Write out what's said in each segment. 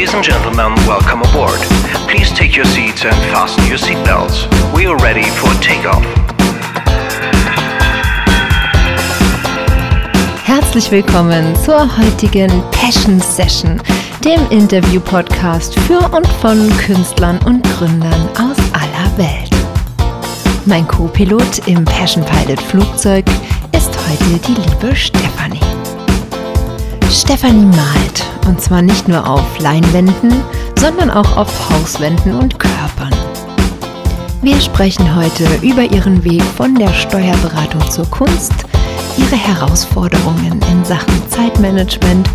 Ladies and gentlemen, welcome aboard. Please take your seats and fasten your seatbelts. We are ready for takeoff. Herzlich willkommen zur heutigen Passion Session, dem Interview-Podcast für und von Künstlern und Gründern aus aller Welt. Mein Co-Pilot im Passion Pilot Flugzeug ist heute die liebe Stefanie. Stefanie malt und zwar nicht nur auf Leinwänden, sondern auch auf Hauswänden und Körpern. Wir sprechen heute über ihren Weg von der Steuerberatung zur Kunst, ihre Herausforderungen in Sachen Zeitmanagement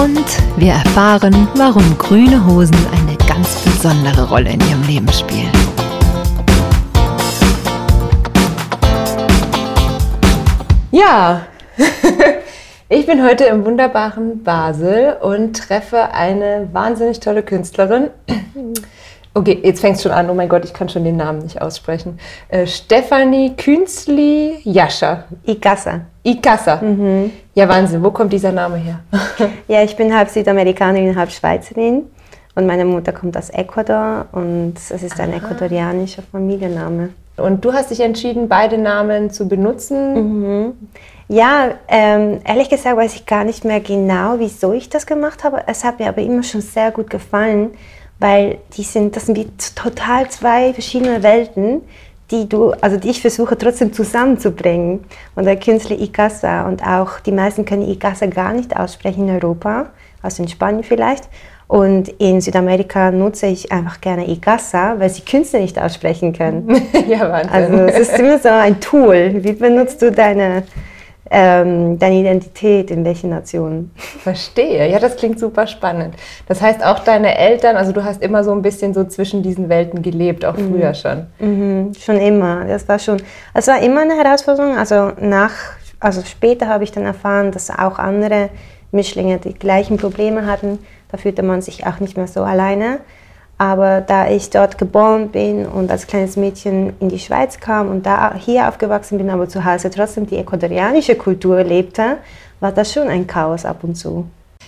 und wir erfahren, warum grüne Hosen eine ganz besondere Rolle in ihrem Leben spielen. Ja, ich bin heute im wunderbaren Basel und treffe eine wahnsinnig tolle Künstlerin. Okay, jetzt fängt es schon an. Oh mein Gott, ich kann schon den Namen nicht aussprechen. Äh, Stefanie Künstli Jascha. Icasa. Icasa. Mhm. Ja, Wahnsinn. Wo kommt dieser Name her? ja, ich bin halb Südamerikanerin, halb Schweizerin. Und meine Mutter kommt aus Ecuador und es ist ein Aha. ecuadorianischer Familienname. Und du hast dich entschieden, beide Namen zu benutzen? Mhm. Ja, ähm, ehrlich gesagt weiß ich gar nicht mehr genau, wieso ich das gemacht habe. Es hat mir aber immer schon sehr gut gefallen, weil die sind, das sind wie total zwei verschiedene Welten, die du, also die ich versuche trotzdem zusammenzubringen. Und der Künstler Icasa und auch die meisten können Icasa gar nicht aussprechen in Europa, also in Spanien vielleicht. Und in Südamerika nutze ich einfach gerne Igasa, weil sie Künstler nicht aussprechen können. ja, Wahnsinn. Also es ist immer so ein Tool. Wie benutzt du deine, ähm, deine Identität in welchen Nationen? Verstehe. Ja, das klingt super spannend. Das heißt, auch deine Eltern, also du hast immer so ein bisschen so zwischen diesen Welten gelebt, auch mhm. früher schon. Mhm, schon immer. Das war schon, es war immer eine Herausforderung. Also nach, also später habe ich dann erfahren, dass auch andere Mischlinge die gleichen Probleme hatten da fühlte man sich auch nicht mehr so alleine. Aber da ich dort geboren bin und als kleines Mädchen in die Schweiz kam und da hier aufgewachsen bin, aber zu Hause trotzdem die ecuadorianische Kultur lebte, war das schon ein Chaos ab und zu.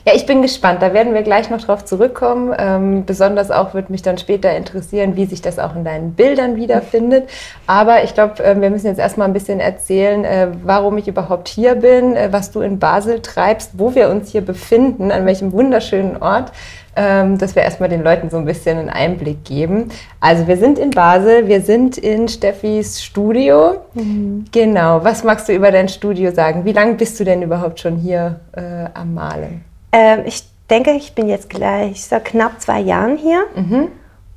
Ja, ich bin gespannt. Da werden wir gleich noch drauf zurückkommen. Ähm, besonders auch wird mich dann später interessieren, wie sich das auch in deinen Bildern wiederfindet. Aber ich glaube, äh, wir müssen jetzt erstmal ein bisschen erzählen, äh, warum ich überhaupt hier bin, äh, was du in Basel treibst, wo wir uns hier befinden, an welchem wunderschönen Ort ähm, dass wir erstmal den Leuten so ein bisschen einen Einblick geben. Also wir sind in Basel, wir sind in Steffis Studio. Mhm. Genau, was magst du über dein Studio sagen? Wie lange bist du denn überhaupt schon hier äh, am Malen? Ähm, ich denke, ich bin jetzt gleich so knapp zwei Jahren hier. Mhm.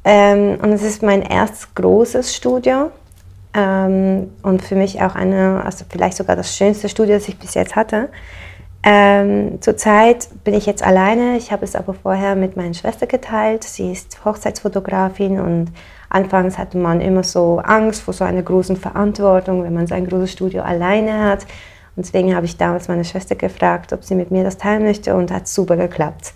Ähm, und es ist mein erstes großes Studio. Ähm, und für mich auch eine, also vielleicht sogar das schönste Studio, das ich bis jetzt hatte. Ähm, Zurzeit bin ich jetzt alleine. Ich habe es aber vorher mit meiner Schwester geteilt. Sie ist Hochzeitsfotografin und anfangs hatte man immer so Angst vor so einer großen Verantwortung, wenn man sein großes Studio alleine hat. Und deswegen habe ich damals meine Schwester gefragt, ob sie mit mir das teilen möchte und hat super geklappt.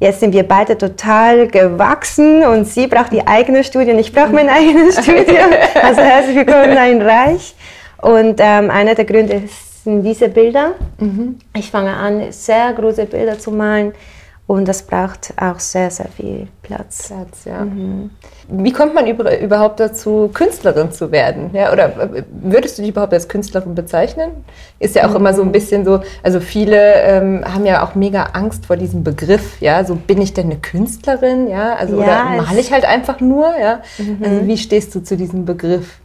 Jetzt sind wir beide total gewachsen und sie braucht die eigene Studie und ich brauche mein eigenes Studio. Also herzlich willkommen in ein Reich. Und ähm, einer der Gründe sind diese Bilder. Mhm. Ich fange an, sehr große Bilder zu malen und das braucht auch sehr, sehr viel Platz. Platz ja. Mhm. Wie kommt man überhaupt dazu, Künstlerin zu werden? Ja, oder würdest du dich überhaupt als Künstlerin bezeichnen? Ist ja auch mhm. immer so ein bisschen so, also viele ähm, haben ja auch mega Angst vor diesem Begriff, ja, so bin ich denn eine Künstlerin, ja, also ja, oder male ich halt einfach nur, ja. Mhm. Also wie stehst du zu diesem Begriff?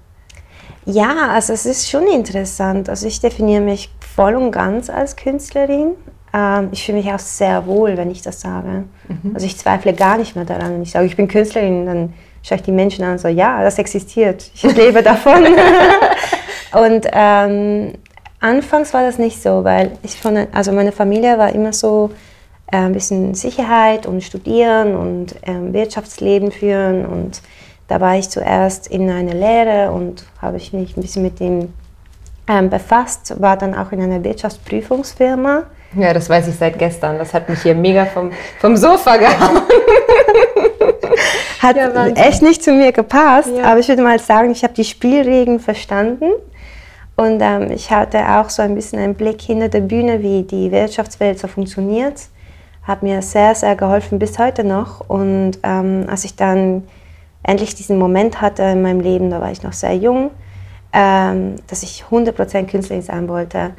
Ja, also es ist schon interessant. Also ich definiere mich voll und ganz als Künstlerin. Ähm, ich fühle mich auch sehr wohl, wenn ich das sage. Mhm. Also ich zweifle gar nicht mehr daran. Wenn ich sage, ich bin Künstlerin, dann schaue ich die Menschen an und so, ja, das existiert. Ich lebe davon. und ähm, anfangs war das nicht so, weil ich von, also meine Familie war immer so äh, ein bisschen Sicherheit und Studieren und äh, Wirtschaftsleben führen und da war ich zuerst in einer Lehre und habe ich mich ein bisschen mit dem ähm, befasst, war dann auch in einer Wirtschaftsprüfungsfirma ja, das weiß ich seit gestern. Das hat mich hier mega vom, vom Sofa gehauen. hat ja, echt nicht zu mir gepasst, ja. aber ich würde mal sagen, ich habe die Spielregeln verstanden und ähm, ich hatte auch so ein bisschen einen Blick hinter der Bühne, wie die Wirtschaftswelt so funktioniert. hat mir sehr, sehr geholfen bis heute noch. Und ähm, als ich dann endlich diesen Moment hatte in meinem Leben, da war ich noch sehr jung, ähm, dass ich 100% Künstlerin sein wollte,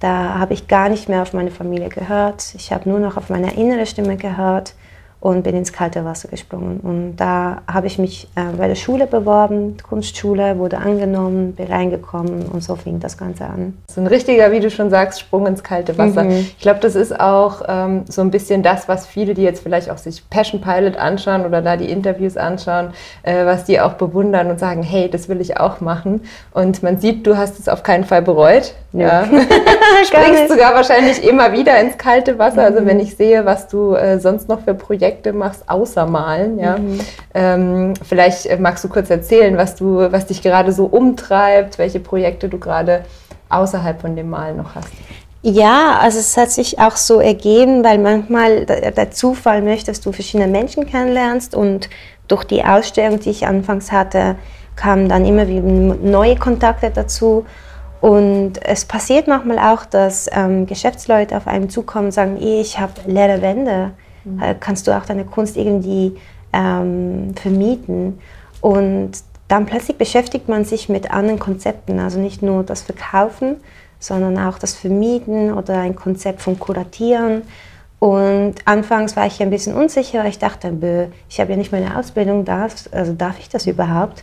da habe ich gar nicht mehr auf meine Familie gehört. Ich habe nur noch auf meine innere Stimme gehört und bin ins kalte Wasser gesprungen. Und da habe ich mich äh, bei der Schule beworben, Kunstschule, wurde angenommen, bin reingekommen und so fing das Ganze an. Ist ein richtiger, wie du schon sagst, Sprung ins kalte Wasser. Mhm. Ich glaube, das ist auch ähm, so ein bisschen das, was viele, die jetzt vielleicht auch sich Passion Pilot anschauen oder da die Interviews anschauen, äh, was die auch bewundern und sagen, hey, das will ich auch machen. Und man sieht, du hast es auf keinen Fall bereut. Ja. ja. Springst sogar wahrscheinlich immer wieder ins kalte Wasser. Also wenn ich sehe, was du äh, sonst noch für Projekte machst, außer Malen, ja. Mhm. Ähm, vielleicht äh, magst du kurz erzählen, was du, was dich gerade so umtreibt, welche Projekte du gerade außerhalb von dem Malen noch hast. Ja, also es hat sich auch so ergeben, weil manchmal der Zufall möchte, dass du verschiedene Menschen kennenlernst und durch die Ausstellung, die ich anfangs hatte, kamen dann immer wieder neue Kontakte dazu und es passiert manchmal auch, dass ähm, Geschäftsleute auf einen zukommen und sagen, ich habe leere Wände, mhm. Kannst du auch deine Kunst irgendwie ähm, vermieten? Und dann plötzlich beschäftigt man sich mit anderen Konzepten, also nicht nur das Verkaufen, sondern auch das Vermieten oder ein Konzept von Kuratieren. Und anfangs war ich ein bisschen unsicher, ich dachte, ich habe ja nicht meine Ausbildung, darf, also darf ich das überhaupt?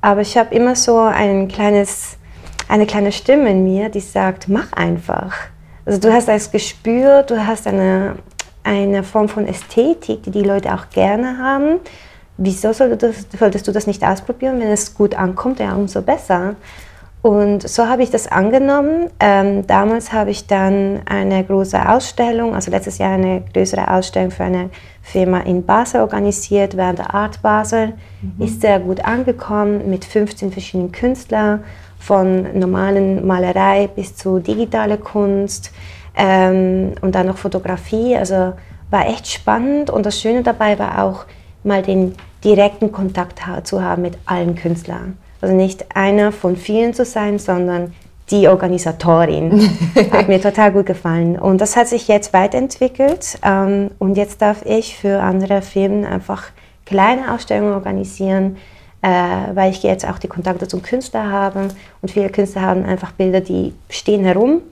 Aber ich habe immer so ein kleines eine kleine Stimme in mir, die sagt, mach einfach. Also du hast das Gespür, du hast eine, eine Form von Ästhetik, die die Leute auch gerne haben. Wieso solltest du, das nicht ausprobieren? Wenn es gut ankommt, ja, umso besser. Und so habe ich das angenommen. Ähm, damals habe ich dann eine große Ausstellung, also letztes Jahr eine größere Ausstellung für eine Firma in Basel organisiert, während der Art Basel. Mhm. Ist sehr gut angekommen mit 15 verschiedenen Künstlern von normalen Malerei bis zu digitale Kunst ähm, und dann noch Fotografie. Also war echt spannend und das Schöne dabei war auch mal den direkten Kontakt zu haben mit allen Künstlern. Also nicht einer von vielen zu sein, sondern die Organisatorin. hat mir total gut gefallen. Und das hat sich jetzt weiterentwickelt. Ähm, und jetzt darf ich für andere Firmen einfach kleine Ausstellungen organisieren, äh, weil ich jetzt auch die Kontakte zum Künstler habe und viele Künstler haben einfach Bilder, die stehen herum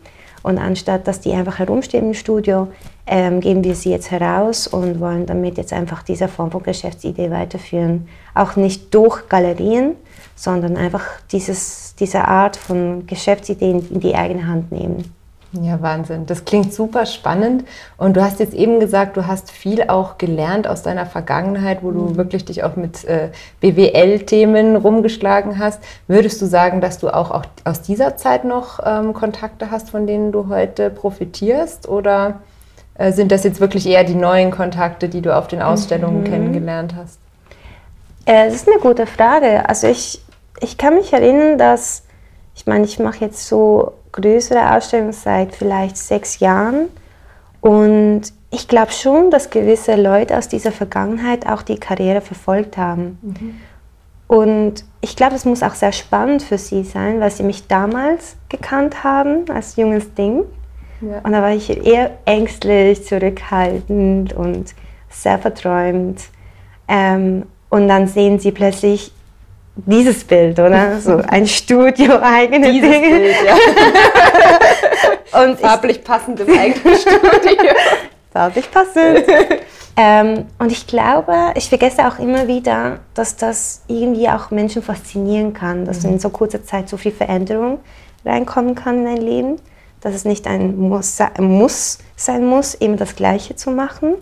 und anstatt dass die einfach herumstehen im Studio, ähm, geben wir sie jetzt heraus und wollen damit jetzt einfach diese Form von Geschäftsidee weiterführen. Auch nicht durch Galerien, sondern einfach dieses, diese Art von Geschäftsideen in die eigene Hand nehmen. Ja, Wahnsinn. Das klingt super spannend. Und du hast jetzt eben gesagt, du hast viel auch gelernt aus deiner Vergangenheit, wo du mhm. wirklich dich auch mit äh, BWL-Themen rumgeschlagen hast. Würdest du sagen, dass du auch, auch aus dieser Zeit noch ähm, Kontakte hast, von denen du heute profitierst? Oder äh, sind das jetzt wirklich eher die neuen Kontakte, die du auf den Ausstellungen mhm. kennengelernt hast? Äh, das ist eine gute Frage. Also ich, ich kann mich erinnern, dass, ich meine, ich mache jetzt so größere Ausstellung seit vielleicht sechs Jahren. Und ich glaube schon, dass gewisse Leute aus dieser Vergangenheit auch die Karriere verfolgt haben. Mhm. Und ich glaube, es muss auch sehr spannend für sie sein, weil sie mich damals gekannt haben als junges Ding. Ja. Und da war ich eher ängstlich, zurückhaltend und sehr verträumt. Ähm, und dann sehen sie plötzlich, dieses Bild, oder? So ein Studio, eigene dieses Dinge. Bild, ja. und Farblich ich, passend im eigenen Studio. Farblich passend. ähm, und ich glaube, ich vergesse auch immer wieder, dass das irgendwie auch Menschen faszinieren kann, dass mhm. in so kurzer Zeit so viel Veränderung reinkommen kann in dein Leben, dass es nicht ein Muss, Muss sein muss, eben das Gleiche zu machen,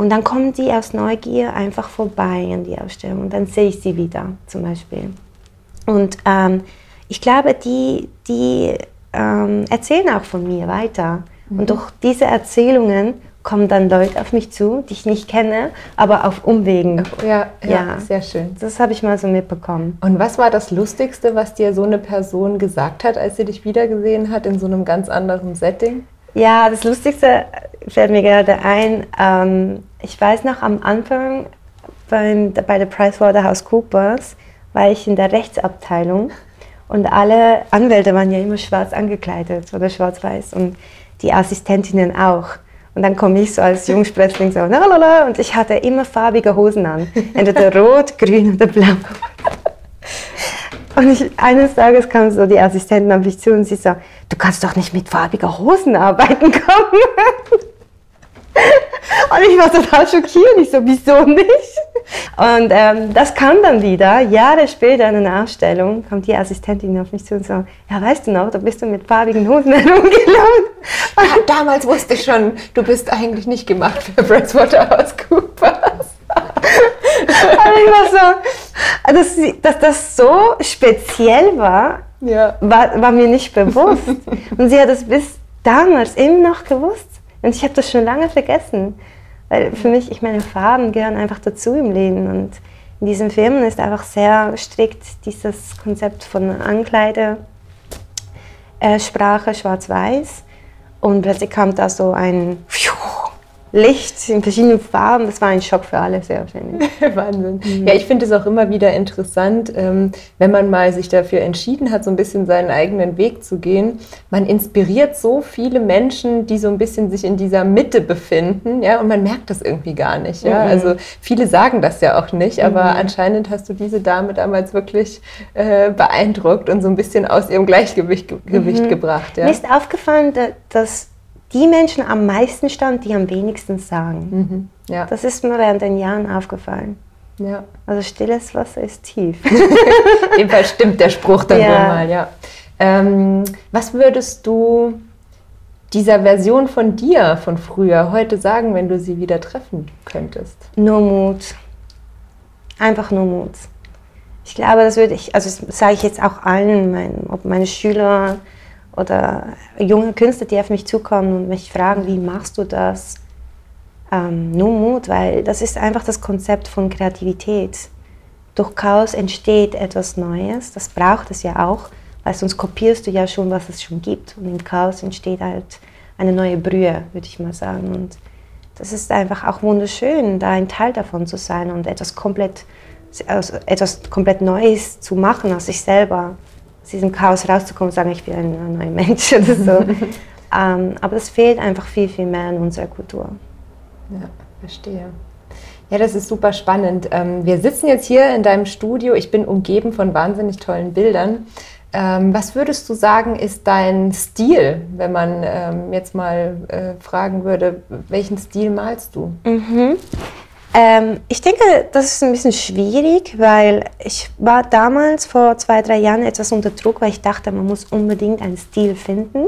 und dann kommen die aus Neugier einfach vorbei an die Ausstellung und dann sehe ich sie wieder zum Beispiel. Und ähm, ich glaube, die, die ähm, erzählen auch von mir weiter. Mhm. Und durch diese Erzählungen kommen dann Leute auf mich zu, die ich nicht kenne, aber auf Umwegen. Ja, ja, ja. sehr schön. Das habe ich mal so mitbekommen. Und was war das Lustigste, was dir so eine Person gesagt hat, als sie dich wiedergesehen hat in so einem ganz anderen Setting? Ja, das Lustigste fällt mir gerade ein. Ähm, ich weiß noch am Anfang beim, bei der PricewaterhouseCoopers war ich in der Rechtsabteilung und alle Anwälte waren ja immer schwarz angekleidet oder schwarz-weiß und die Assistentinnen auch. Und dann komme ich so als Jungsprössling so, lalala, und ich hatte immer farbige Hosen an. Entweder rot, grün oder blau. Und ich, eines Tages kam so die Assistentin auf mich zu und sie so, du kannst doch nicht mit farbiger Hosen arbeiten kommen. Und ich war total schockiert. Ich so, wieso nicht? Und ähm, das kam dann wieder. Jahre später in einer Ausstellung kam die Assistentin auf mich zu und so, ja, weißt du noch, da bist du mit farbigen Hosen herumgelaufen. Ja, damals wusste ich schon, du bist eigentlich nicht gemacht für Pricewaterhouse-Coopers. Und ich war so, dass, dass das so speziell war, Ja. war, war mir nicht bewusst. Und sie hat es bis damals immer noch gewusst. Und ich habe das schon lange vergessen. Weil für mich, ich meine, Farben gehören einfach dazu im Leben. Und in diesen Filmen ist einfach sehr strikt dieses Konzept von Ankleide, äh, Sprache, schwarz-weiß. Und plötzlich kam da so ein Licht in verschiedenen Farben. Das war ein Schock für alle, sehr wahrscheinlich. Wahnsinn. Ja, ich finde es auch immer wieder interessant, ähm, wenn man mal sich dafür entschieden hat, so ein bisschen seinen eigenen Weg zu gehen. Man inspiriert so viele Menschen, die so ein bisschen sich in dieser Mitte befinden, ja, und man merkt das irgendwie gar nicht. Ja? Also viele sagen das ja auch nicht, aber anscheinend hast du diese Dame damals wirklich äh, beeindruckt und so ein bisschen aus ihrem Gleichgewicht Gewicht gebracht. Ja? Mir ist aufgefallen, da- dass die Menschen am meisten standen, die am wenigsten sagen. Ja, Das ist mir während den Jahren aufgefallen. ja. Also stilles Wasser ist tief. Fall stimmt der Spruch dann Ja. wohl mal, ja. Ähm, was würdest du dieser Version von dir von früher heute sagen, wenn du sie wieder treffen könntest? nur Mut. Einfach nur Mut. Ich glaube, das würde ich, also sage ich jetzt auch allen, mein, ob meine Schüler oder junge Künstler, die auf mich zukommen und mich fragen, wie machst du das? Ähm, nur Mut, weil das ist einfach das Konzept von Kreativität. Durch Chaos entsteht etwas Neues, das braucht es ja auch, weil sonst kopierst du ja schon, was es schon gibt. Und im Chaos entsteht halt eine neue Brühe, würde ich mal sagen. Und das ist einfach auch wunderschön, da ein Teil davon zu sein und etwas komplett, also etwas komplett Neues zu machen aus sich selber. Diesem Chaos rauszukommen und sagen, ich bin ein neuer Mensch oder so. ähm, aber das fehlt einfach viel, viel mehr in unserer Kultur. Ja, verstehe. Ja, das ist super spannend. Ähm, wir sitzen jetzt hier in deinem Studio. Ich bin umgeben von wahnsinnig tollen Bildern. Ähm, was würdest du sagen, ist dein Stil, wenn man ähm, jetzt mal äh, fragen würde, welchen Stil malst du? Ähm, ich denke, das ist ein bisschen schwierig, weil ich war damals vor zwei, drei Jahren etwas unter Druck, weil ich dachte, man muss unbedingt einen Stil finden.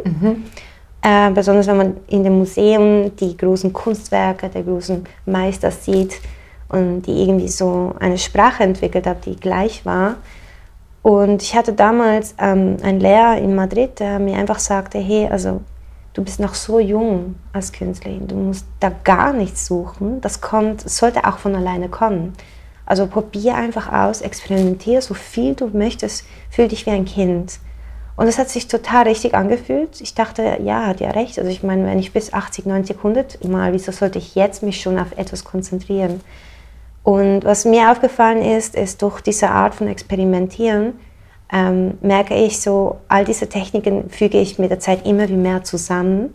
Äh, besonders wenn man in den Museen die großen Kunstwerke der großen Meister sieht und die irgendwie so eine Sprache entwickelt hat, die gleich war. Und ich hatte damals ähm, einen Lehrer in Madrid, der mir einfach sagte, hey, also du bist noch so jung als Künstlerin, du musst da gar nichts suchen. Das kommt, sollte auch von alleine kommen. Also probier einfach aus, experimentier so viel du möchtest, fühl dich wie ein Kind. Und es hat sich total richtig angefühlt. Ich dachte, ja, hat ja recht. Also ich meine, wenn ich bis 80, 90, 100 mal, wieso sollte ich jetzt mich schon auf etwas konzentrieren? Und was mir aufgefallen ist, ist durch diese Art von Experimentieren, ähm, merke ich so, all diese Techniken füge ich mit der Zeit immer wie mehr zusammen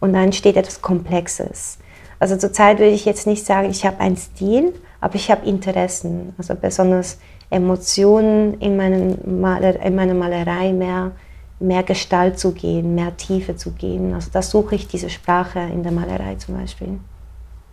und dann entsteht etwas Komplexes. Also zurzeit würde ich jetzt nicht sagen, ich habe einen Stil, aber ich habe Interessen, also besonders Emotionen in, meinen Maler, in meiner Malerei mehr, mehr Gestalt zu gehen, mehr Tiefe zu gehen. Also da suche ich diese Sprache in der Malerei zum Beispiel.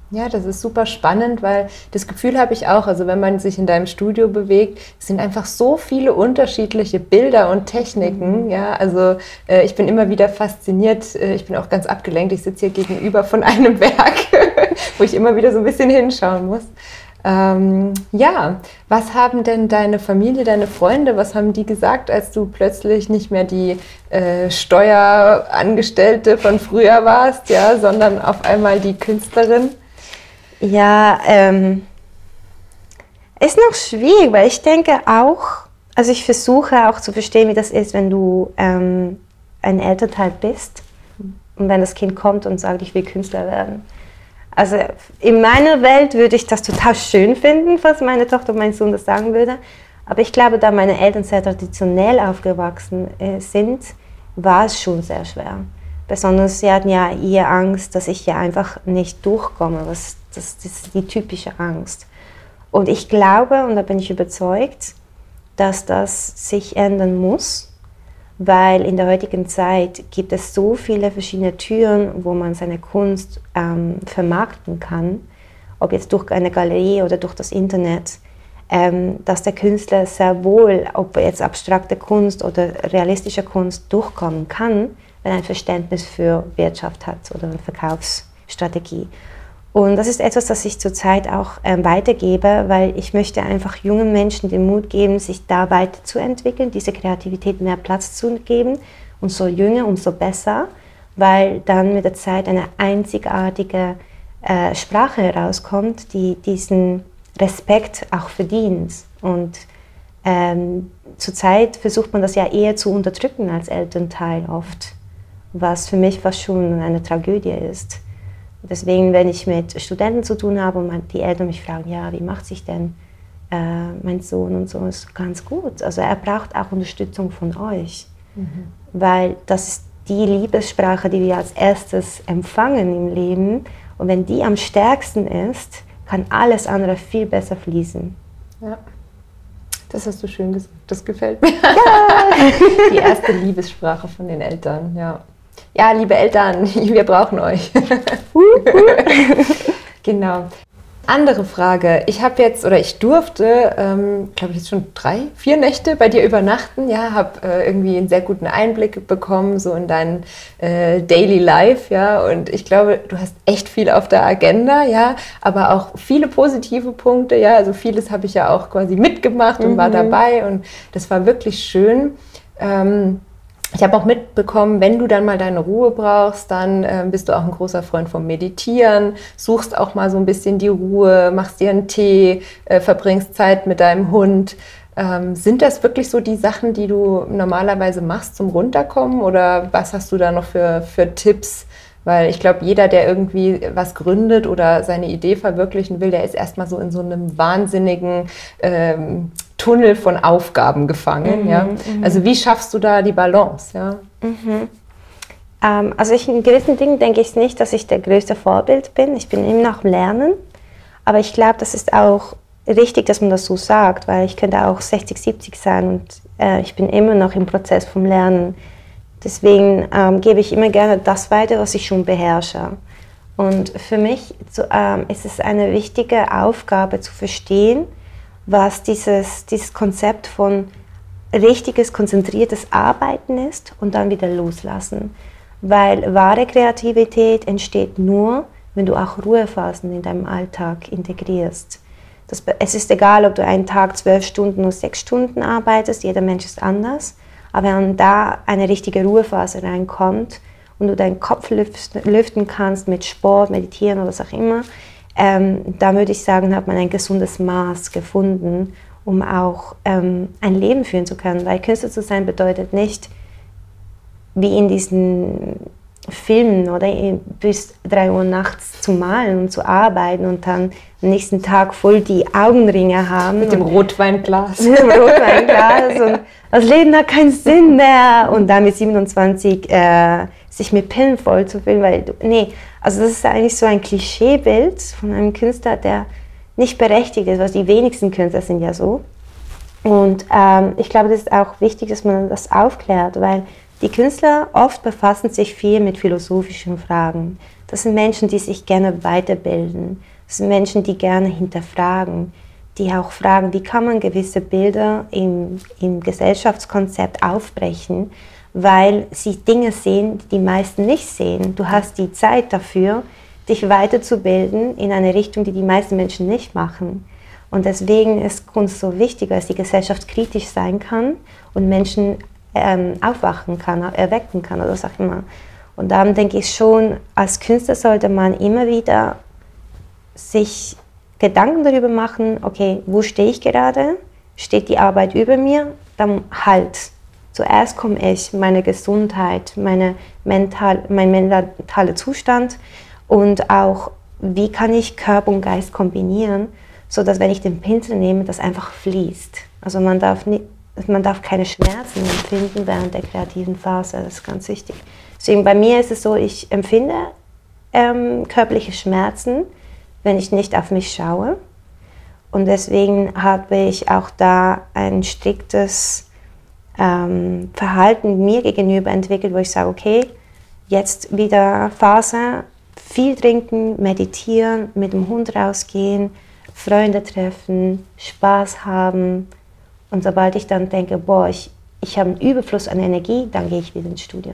Ja, das ist super spannend, weil das Gefühl habe ich auch, also wenn man sich in deinem Studio bewegt, es sind einfach so viele unterschiedliche Bilder und Techniken. Ja, also äh, ich bin immer wieder fasziniert. Äh, ich bin auch ganz abgelenkt. Ich sitze hier gegenüber von einem Werk, wo ich immer wieder so ein bisschen hinschauen muss. Ähm, ja, was haben denn deine Familie, deine Freunde, was haben die gesagt, als du plötzlich nicht mehr die äh, Steuerangestellte von früher warst, ja, sondern auf einmal die Künstlerin? Ja, ähm, ist noch schwierig, weil ich denke auch, also ich versuche auch zu verstehen, wie das ist, wenn du ähm, ein Elternteil bist und wenn das Kind kommt und sagt, ich will Künstler werden. Also in meiner Welt würde ich das total schön finden, falls meine Tochter und mein Sohn das sagen würde. Aber ich glaube, da meine Eltern sehr traditionell aufgewachsen äh, sind, war es schon sehr schwer. Besonders sie hatten ja eher Angst, dass ich ja einfach nicht durchkomme. Das, das, das ist die typische Angst. Und ich glaube, und da bin ich überzeugt, dass das sich ändern muss, weil in der heutigen Zeit gibt es so viele verschiedene Türen, wo man seine Kunst ähm, vermarkten kann, ob jetzt durch eine Galerie oder durch das Internet, ähm, dass der Künstler sehr wohl, ob jetzt abstrakte Kunst oder realistische Kunst durchkommen kann, wenn er ein Verständnis für Wirtschaft hat oder eine Verkaufsstrategie. Und das ist etwas, das ich zurzeit auch ähm, weitergebe, weil ich möchte einfach jungen Menschen den Mut geben, sich da weiterzuentwickeln, diese Kreativität mehr Platz zu geben. Und so jünger, umso besser, weil dann mit der Zeit eine einzigartige äh, Sprache herauskommt, die diesen Respekt auch verdient. Und ähm, zurzeit versucht man das ja eher zu unterdrücken als Elternteil oft, was für mich fast schon eine Tragödie ist. Deswegen, wenn ich mit Studenten zu tun habe und die Eltern mich fragen, ja, wie macht sich denn äh, mein Sohn und so, ist ganz gut. Also er braucht auch Unterstützung von euch, mhm. weil das ist die Liebessprache, die wir als erstes empfangen im Leben. Und wenn die am stärksten ist, kann alles andere viel besser fließen. Ja. Das hast du schön gesagt. Das gefällt mir. Ja. Die erste Liebessprache von den Eltern, ja ja, liebe Eltern, wir brauchen euch. genau. Andere Frage. Ich habe jetzt oder ich durfte, ähm, glaube ich, jetzt schon drei, vier Nächte bei dir übernachten. Ja, habe äh, irgendwie einen sehr guten Einblick bekommen so in dein äh, Daily Life. Ja, und ich glaube, du hast echt viel auf der Agenda. Ja, aber auch viele positive Punkte. Ja, also vieles habe ich ja auch quasi mitgemacht und mhm. war dabei und das war wirklich schön. Ähm, ich habe auch mitbekommen, wenn du dann mal deine Ruhe brauchst, dann äh, bist du auch ein großer Freund vom Meditieren, suchst auch mal so ein bisschen die Ruhe, machst dir einen Tee, äh, verbringst Zeit mit deinem Hund. Ähm, sind das wirklich so die Sachen, die du normalerweise machst zum Runterkommen oder was hast du da noch für, für Tipps? Weil ich glaube, jeder, der irgendwie was gründet oder seine Idee verwirklichen will, der ist erstmal so in so einem wahnsinnigen ähm, Tunnel von Aufgaben gefangen. Mhm, ja? Mhm. Also wie schaffst du da die Balance? Ja? Mhm. Ähm, also ich, in gewissen Dingen denke ich nicht, dass ich der größte Vorbild bin. Ich bin immer noch Lernen. Aber ich glaube, das ist auch richtig, dass man das so sagt, weil ich könnte auch 60, 70 sein und äh, ich bin immer noch im Prozess vom Lernen. Deswegen ähm, gebe ich immer gerne das weiter, was ich schon beherrsche. Und für mich zu, ähm, ist es eine wichtige Aufgabe zu verstehen, was dieses, dieses Konzept von richtiges, konzentriertes Arbeiten ist und dann wieder loslassen. Weil wahre Kreativität entsteht nur, wenn du auch Ruhephasen in deinem Alltag integrierst. Das, es ist egal, ob du einen Tag zwölf Stunden oder sechs Stunden arbeitest, jeder Mensch ist anders. Aber wenn da eine richtige Ruhephase reinkommt und du deinen Kopf lüften kannst mit Sport, Meditieren oder was auch immer, ähm, da würde ich sagen, hat man ein gesundes Maß gefunden, um auch ähm, ein Leben führen zu können. Weil Künstler zu sein bedeutet nicht, wie in diesen Filmen oder bis drei Uhr nachts zu malen und zu arbeiten und dann am nächsten Tag voll die Augenringe haben. Mit dem Rotweinglas. Mit dem Rotweinglas und das Leben hat keinen Sinn mehr. Und dann mit 27 äh, sich mit Pillen voll zu füllen, weil, du, nee, also das ist eigentlich so ein Klischeebild von einem Künstler, der nicht berechtigt ist, weil die wenigsten Künstler sind ja so. Und ähm, ich glaube, das ist auch wichtig, dass man das aufklärt, weil die Künstler oft befassen sich viel mit philosophischen Fragen. Das sind Menschen, die sich gerne weiterbilden. Das sind Menschen, die gerne hinterfragen, die auch fragen, wie kann man gewisse Bilder im, im Gesellschaftskonzept aufbrechen weil sie Dinge sehen, die die meisten nicht sehen. Du hast die Zeit dafür, dich weiterzubilden in eine Richtung, die die meisten Menschen nicht machen. Und deswegen ist Kunst so wichtig, weil sie gesellschaftskritisch sein kann und Menschen ähm, aufwachen kann, erwecken kann oder was auch immer. Und darum denke ich schon, als Künstler sollte man immer wieder sich Gedanken darüber machen, okay, wo stehe ich gerade? Steht die Arbeit über mir? Dann halt Zuerst komme ich, meine Gesundheit, meine mental, mein mentaler Zustand und auch, wie kann ich Körper und Geist kombinieren, sodass, wenn ich den Pinsel nehme, das einfach fließt. Also man darf, nicht, man darf keine Schmerzen empfinden während der kreativen Phase, das ist ganz wichtig. Deswegen bei mir ist es so, ich empfinde ähm, körperliche Schmerzen, wenn ich nicht auf mich schaue. Und deswegen habe ich auch da ein striktes ähm, Verhalten mir gegenüber entwickelt, wo ich sage, okay, jetzt wieder Phase, viel trinken, meditieren, mit dem Hund rausgehen, Freunde treffen, Spaß haben. Und sobald ich dann denke, boah, ich, ich habe einen Überfluss an Energie, dann gehe ich wieder ins Studio.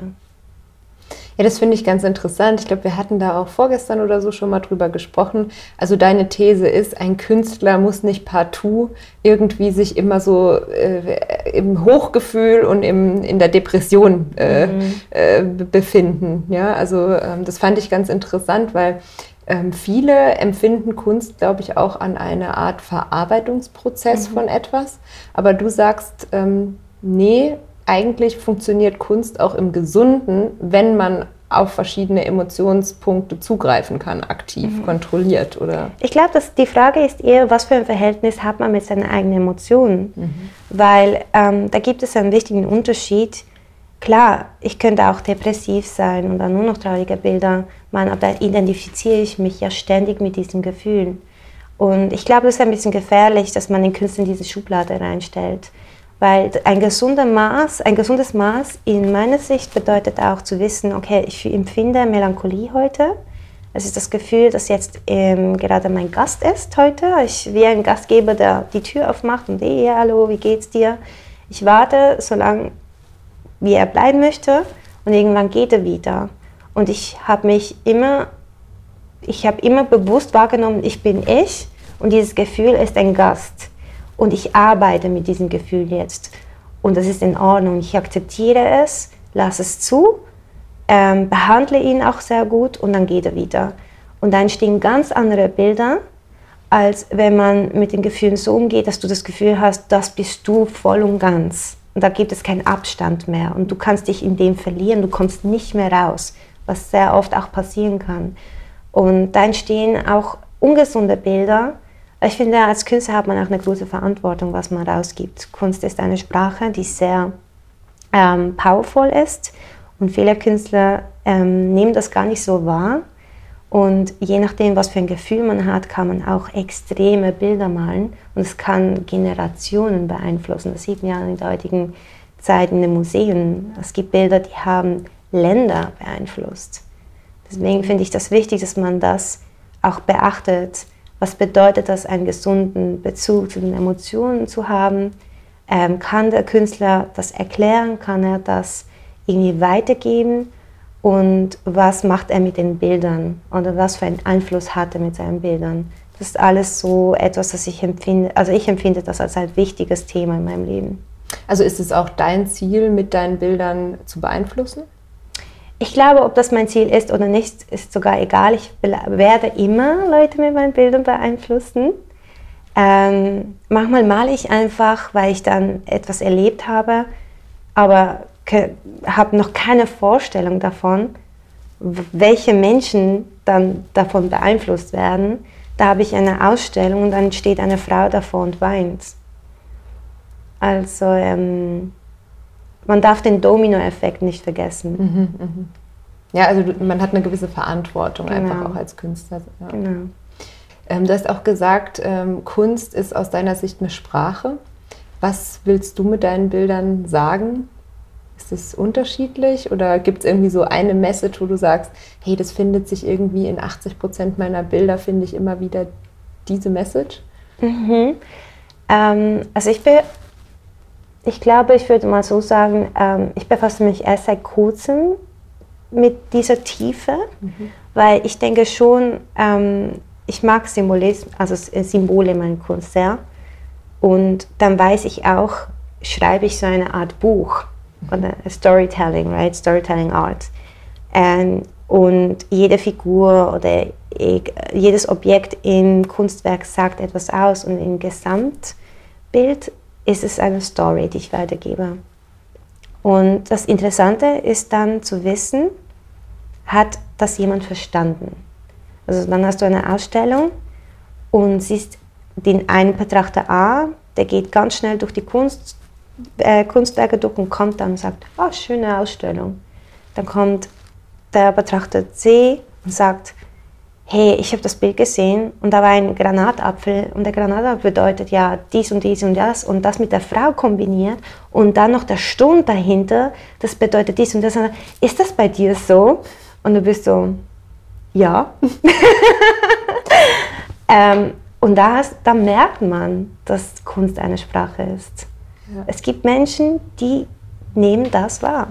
Ja, das finde ich ganz interessant. Ich glaube, wir hatten da auch vorgestern oder so schon mal drüber gesprochen. Also deine These ist, ein Künstler muss nicht partout irgendwie sich immer so äh, im Hochgefühl und im, in der Depression äh, mhm. äh, befinden. Ja, also ähm, das fand ich ganz interessant, weil ähm, viele empfinden Kunst, glaube ich, auch an eine Art Verarbeitungsprozess mhm. von etwas. Aber du sagst, ähm, nee, eigentlich funktioniert Kunst auch im Gesunden, wenn man auf verschiedene Emotionspunkte zugreifen kann, aktiv, mhm. kontrolliert, oder? Ich glaube, dass die Frage ist eher, was für ein Verhältnis hat man mit seinen eigenen Emotionen? Mhm. Weil ähm, da gibt es einen wichtigen Unterschied. Klar, ich könnte auch depressiv sein und dann nur noch traurige Bilder machen, aber da identifiziere ich mich ja ständig mit diesen Gefühlen. Und ich glaube, das ist ein bisschen gefährlich, dass man den Künstler in diese Schublade reinstellt. Weil ein, gesunder Maß, ein gesundes Maß in meiner Sicht bedeutet auch zu wissen, okay, ich empfinde Melancholie heute. Es ist das Gefühl, dass jetzt ähm, gerade mein Gast ist heute. Ich wie ein Gastgeber, der die Tür aufmacht und hey, hallo, wie geht's dir? Ich warte, solange wie er bleiben möchte und irgendwann geht er wieder. Und ich habe mich immer, ich habe immer bewusst wahrgenommen, ich bin ich und dieses Gefühl ist ein Gast und ich arbeite mit diesem Gefühl jetzt. Und das ist in Ordnung. Ich akzeptiere es, lasse es zu, ähm, behandle ihn auch sehr gut und dann geht er wieder. Und dann entstehen ganz andere Bilder, als wenn man mit den Gefühlen so umgeht, dass du das Gefühl hast, das bist du voll und ganz. Und da gibt es keinen Abstand mehr. Und du kannst dich in dem verlieren, du kommst nicht mehr raus, was sehr oft auch passieren kann. Und da entstehen auch ungesunde Bilder, ich finde, als Künstler hat man auch eine große Verantwortung, was man rausgibt. Kunst ist eine Sprache, die sehr ähm, powerful ist und viele Künstler ähm, nehmen das gar nicht so wahr. Und je nachdem, was für ein Gefühl man hat, kann man auch extreme Bilder malen und es kann Generationen beeinflussen. Das sieht man ja in der heutigen Zeit in den Museen. Es gibt Bilder, die haben Länder beeinflusst. Deswegen finde ich das wichtig, dass man das auch beachtet was bedeutet das, einen gesunden Bezug zu den Emotionen zu haben? Ähm, kann der Künstler das erklären? Kann er das irgendwie weitergeben? Und was macht er mit den Bildern? Oder was für einen Einfluss hat er mit seinen Bildern? Das ist alles so etwas, das ich empfinde, also ich empfinde das als ein wichtiges Thema in meinem Leben. Also ist es auch dein Ziel, mit deinen Bildern zu beeinflussen? Ich glaube, ob das mein Ziel ist oder nicht, ist sogar egal. Ich werde immer Leute mit meinen Bildern beeinflussen. Ähm, manchmal male ich einfach, weil ich dann etwas erlebt habe, aber habe noch keine Vorstellung davon, welche Menschen dann davon beeinflusst werden. Da habe ich eine Ausstellung und dann steht eine Frau davor und weint. Also ähm, man darf den Dominoeffekt nicht vergessen. Mhm, mh. Ja, also man hat eine gewisse Verantwortung genau. einfach auch als Künstler. Ja. Genau. Ähm, du hast auch gesagt, ähm, Kunst ist aus deiner Sicht eine Sprache. Was willst du mit deinen Bildern sagen? Ist es unterschiedlich oder gibt es irgendwie so eine Message, wo du sagst, hey, das findet sich irgendwie in 80 Prozent meiner Bilder, finde ich immer wieder diese Message? Mhm. Ähm, also ich bin ich glaube, ich würde mal so sagen, ähm, ich befasse mich erst seit kurzem mit dieser Tiefe, mhm. weil ich denke schon, ähm, ich mag Symbolism, also Symbole in meiner Kunst sehr. Und dann weiß ich auch, schreibe ich so eine Art Buch oder Storytelling, right? Storytelling Art. Ähm, und jede Figur oder jedes Objekt im Kunstwerk sagt etwas aus und im Gesamtbild ist es eine Story, die ich weitergebe. Und das Interessante ist dann zu wissen, hat das jemand verstanden? Also dann hast du eine Ausstellung und siehst den einen Betrachter A, der geht ganz schnell durch die Kunst, äh, Kunstwerke durch und kommt dann und sagt, oh, schöne Ausstellung. Dann kommt der Betrachter C und sagt, hey, ich habe das Bild gesehen und da war ein Granatapfel und der Granatapfel bedeutet ja dies und dies und das und das mit der Frau kombiniert und dann noch der Stund dahinter, das bedeutet dies und das. Ist das bei dir so? Und du bist so, ja. ähm, und da, da merkt man, dass Kunst eine Sprache ist. Ja. Es gibt Menschen, die nehmen das wahr.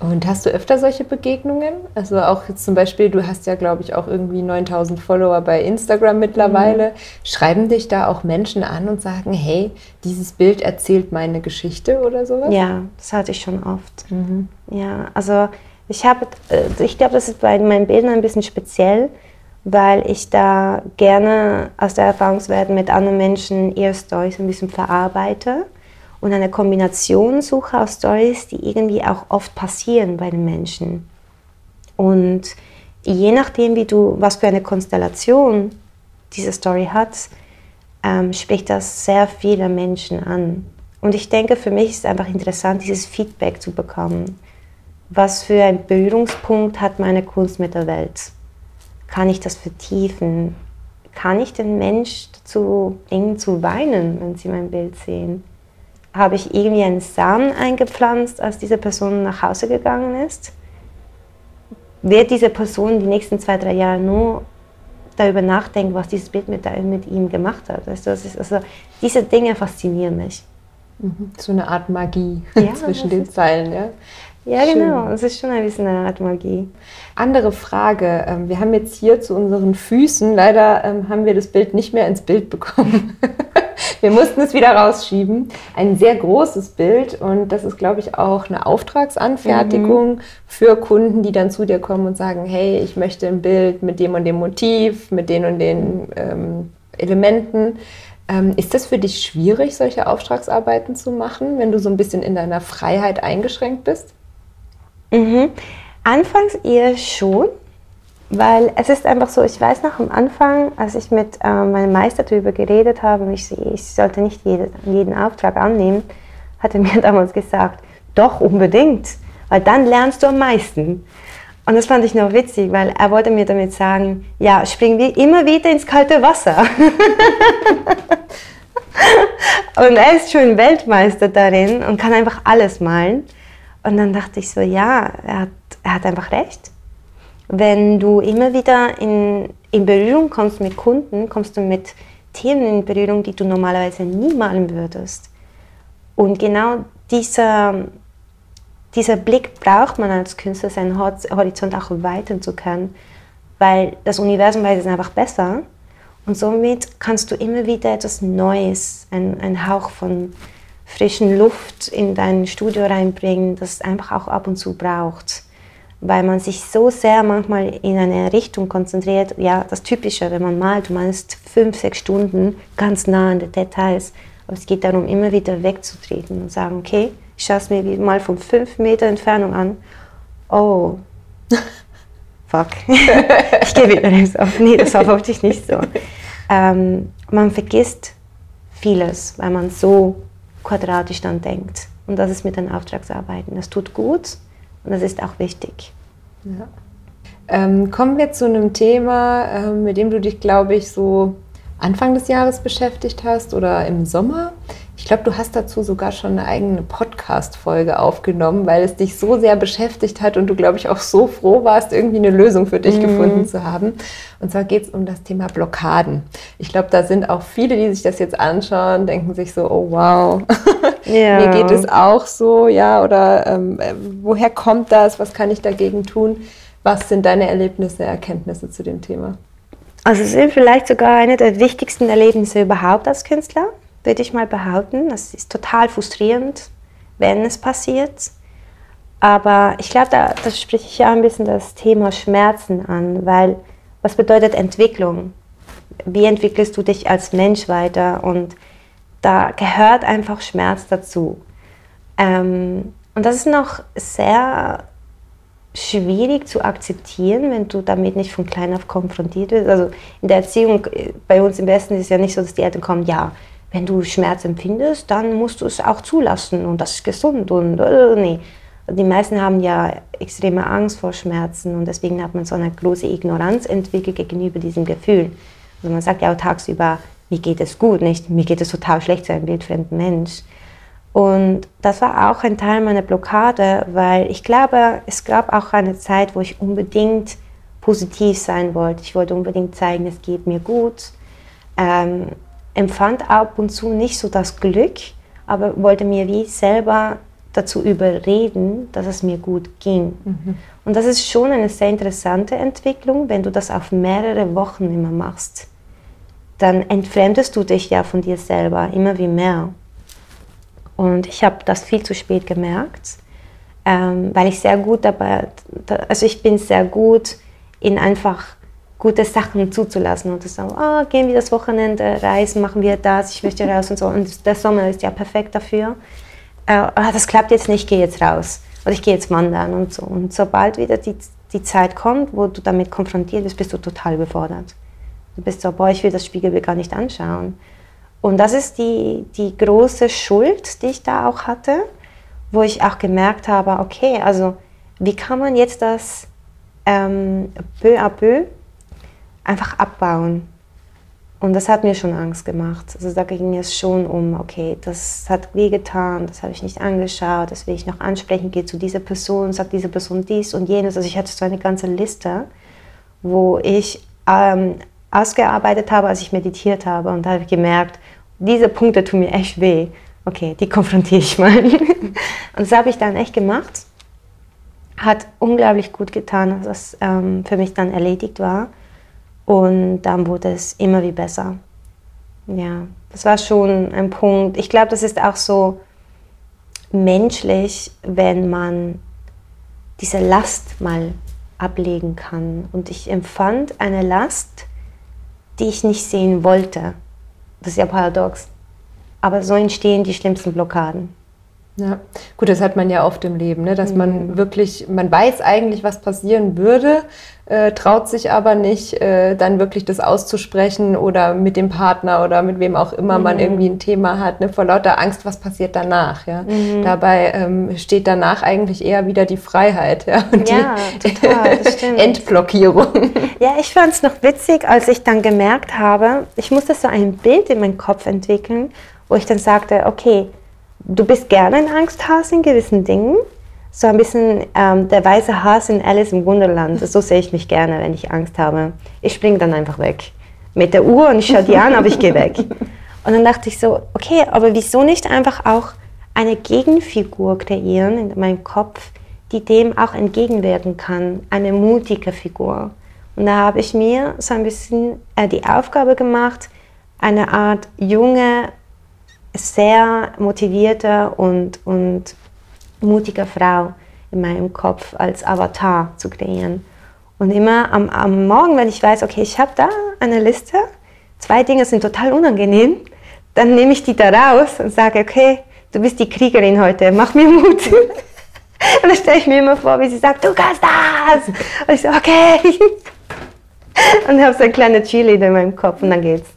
Und hast du öfter solche Begegnungen? Also auch jetzt zum Beispiel, du hast ja, glaube ich, auch irgendwie 9000 Follower bei Instagram mittlerweile. Mhm. Schreiben dich da auch Menschen an und sagen, hey, dieses Bild erzählt meine Geschichte oder sowas? Ja, das hatte ich schon oft. Mhm. Ja, also ich habe, äh, ich glaube, das ist bei meinen Bildern ein bisschen speziell, weil ich da gerne aus der Erfahrungswerte mit anderen Menschen eher Stories ein bisschen verarbeite und eine Kombination suche aus Stories, die irgendwie auch oft passieren bei den Menschen. Und je nachdem, wie du, was für eine Konstellation diese Story hat, ähm, spricht das sehr viele Menschen an. Und ich denke, für mich ist es einfach interessant, dieses Feedback zu bekommen. Was für einen Berührungspunkt hat meine Kunst mit der Welt? Kann ich das vertiefen? Kann ich den Mensch dazu bringen, zu weinen, wenn sie mein Bild sehen? Habe ich irgendwie einen Samen eingepflanzt, als diese Person nach Hause gegangen ist? Wird diese Person die nächsten zwei, drei Jahre nur darüber nachdenken, was dieses Bild mit, mit ihm gemacht hat? Weißt du, ist, also, diese Dinge faszinieren mich. Mhm. So eine Art Magie ja, zwischen den Zeilen, ja? Ja, Schön. genau. Es ist schon ein bisschen eine Art Magie. Andere Frage. Ähm, wir haben jetzt hier zu unseren Füßen, leider ähm, haben wir das Bild nicht mehr ins Bild bekommen. Wir mussten es wieder rausschieben. Ein sehr großes Bild und das ist, glaube ich, auch eine Auftragsanfertigung mhm. für Kunden, die dann zu dir kommen und sagen, hey, ich möchte ein Bild mit dem und dem Motiv, mit den und den ähm, Elementen. Ähm, ist das für dich schwierig, solche Auftragsarbeiten zu machen, wenn du so ein bisschen in deiner Freiheit eingeschränkt bist? Mhm. Anfangs eher schon, weil es ist einfach so, ich weiß noch am Anfang, als ich mit äh, meinem Meister darüber geredet habe ich, ich sollte nicht jede, jeden Auftrag annehmen, hat er mir damals gesagt, doch unbedingt, weil dann lernst du am meisten. Und das fand ich noch witzig, weil er wollte mir damit sagen, ja, spring wir immer wieder ins kalte Wasser. und er ist schon Weltmeister darin und kann einfach alles malen. Und dann dachte ich so, ja, er hat, er hat einfach recht wenn du immer wieder in, in Berührung kommst mit Kunden, kommst du mit Themen in Berührung, die du normalerweise nie malen würdest. Und genau dieser, dieser Blick braucht man als Künstler, seinen Horizont auch weiten zu können, weil das Universum weiß es einfach besser. Und somit kannst du immer wieder etwas Neues, einen Hauch von frischen Luft in dein Studio reinbringen, das es einfach auch ab und zu braucht weil man sich so sehr manchmal in eine Richtung konzentriert. Ja, das Typische, wenn man malt, du malst fünf, sechs Stunden ganz nah an den Details. Aber es geht darum, immer wieder wegzutreten und sagen, okay, ich schaue es mir mal von fünf Meter Entfernung an. Oh, fuck, ich gehe wieder rechts auf. Nee, das war wirklich nicht so. Ähm, man vergisst vieles, weil man so quadratisch dann denkt. Und das ist mit den Auftragsarbeiten. Das tut gut, und das ist auch wichtig. Ja. Ähm, kommen wir zu einem Thema, äh, mit dem du dich, glaube ich, so Anfang des Jahres beschäftigt hast oder im Sommer. Ich glaube, du hast dazu sogar schon eine eigene Podcast-Folge aufgenommen, weil es dich so sehr beschäftigt hat und du, glaube ich, auch so froh warst, irgendwie eine Lösung für dich mhm. gefunden zu haben. Und zwar geht es um das Thema Blockaden. Ich glaube, da sind auch viele, die sich das jetzt anschauen, denken sich so, oh wow, ja. mir geht es auch so, ja, oder ähm, äh, woher kommt das, was kann ich dagegen tun? Was sind deine Erlebnisse, Erkenntnisse zu dem Thema? Also es sind vielleicht sogar eine der wichtigsten Erlebnisse überhaupt als Künstler würde ich mal behaupten. Das ist total frustrierend, wenn es passiert. Aber ich glaube, da, da spreche ich ja ein bisschen das Thema Schmerzen an, weil was bedeutet Entwicklung? Wie entwickelst du dich als Mensch weiter? Und da gehört einfach Schmerz dazu. Ähm, und das ist noch sehr schwierig zu akzeptieren, wenn du damit nicht von klein auf konfrontiert wirst. Also in der Erziehung äh, bei uns im Westen ist es ja nicht so, dass die Eltern kommen, ja, wenn du Schmerz empfindest, dann musst du es auch zulassen und das ist gesund und äh, nee. Die meisten haben ja extreme Angst vor Schmerzen und deswegen hat man so eine große Ignoranz entwickelt gegenüber diesem Gefühl. Also man sagt ja auch tagsüber, mir geht es gut, nicht mir geht es total schlecht zu einem wildfremden Mensch. Und das war auch ein Teil meiner Blockade, weil ich glaube, es gab auch eine Zeit, wo ich unbedingt positiv sein wollte. Ich wollte unbedingt zeigen, es geht mir gut. Ähm, empfand ab und zu nicht so das Glück, aber wollte mir wie selber dazu überreden, dass es mir gut ging. Mhm. Und das ist schon eine sehr interessante Entwicklung, wenn du das auf mehrere Wochen immer machst. Dann entfremdest du dich ja von dir selber immer wie mehr. Und ich habe das viel zu spät gemerkt, ähm, weil ich sehr gut dabei, also ich bin sehr gut in einfach gute Sachen zuzulassen und zu sagen, oh, gehen wir das Wochenende reisen, machen wir das, ich möchte raus und so. Und der Sommer ist ja perfekt dafür. Äh, oh, das klappt jetzt nicht, ich gehe jetzt raus oder ich gehe jetzt wandern und so. Und sobald wieder die, die Zeit kommt, wo du damit konfrontiert bist, bist du total überfordert. Du bist so, boah, ich will das Spiegelbild gar nicht anschauen. Und das ist die, die große Schuld, die ich da auch hatte, wo ich auch gemerkt habe, okay, also wie kann man jetzt das ähm, peu à peu einfach abbauen? Und das hat mir schon Angst gemacht. Also da ging es schon um, okay, das hat wehgetan, das habe ich nicht angeschaut, das will ich noch ansprechen, gehe zu dieser Person, sagt diese Person dies und jenes. Also ich hatte so eine ganze Liste, wo ich ähm, ausgearbeitet habe, als ich meditiert habe. Und da habe ich gemerkt, diese Punkte tun mir echt weh. Okay, die konfrontiere ich mal. und das habe ich dann echt gemacht. Hat unglaublich gut getan, dass das ähm, für mich dann erledigt war. Und dann wurde es immer wie besser. Ja, das war schon ein Punkt. Ich glaube, das ist auch so menschlich, wenn man diese Last mal ablegen kann. Und ich empfand eine Last, die ich nicht sehen wollte. Das ist ja paradox. Aber so entstehen die schlimmsten Blockaden. Ja, gut, das hat man ja oft im Leben, ne? dass mhm. man wirklich, man weiß eigentlich, was passieren würde, äh, traut sich aber nicht, äh, dann wirklich das auszusprechen oder mit dem Partner oder mit wem auch immer mhm. man irgendwie ein Thema hat, ne? vor lauter Angst, was passiert danach. Ja? Mhm. Dabei ähm, steht danach eigentlich eher wieder die Freiheit ja? und ja, die total, Entblockierung. Ja, ich fand es noch witzig, als ich dann gemerkt habe, ich musste so ein Bild in meinem Kopf entwickeln, wo ich dann sagte, okay, du bist gerne ein Angsthase in gewissen Dingen. So ein bisschen ähm, der weiße Hase in Alice im Wunderland. So sehe ich mich gerne, wenn ich Angst habe. Ich springe dann einfach weg. Mit der Uhr und ich schaue die an, aber ich gehe weg. Und dann dachte ich so, okay, aber wieso nicht einfach auch eine Gegenfigur kreieren in meinem Kopf, die dem auch entgegenwirken kann, eine mutige Figur. Und da habe ich mir so ein bisschen äh, die Aufgabe gemacht, eine Art junge, sehr motivierte und, und mutige Frau in meinem Kopf als Avatar zu kreieren. Und immer am, am Morgen, wenn ich weiß, okay, ich habe da eine Liste, zwei Dinge sind total unangenehm, dann nehme ich die da raus und sage, okay, du bist die Kriegerin heute, mach mir Mut. Und dann stelle ich mir immer vor, wie sie sagt, du kannst das. Und ich so, okay. Und habe so eine kleine Cheerleader in meinem Kopf und dann geht's.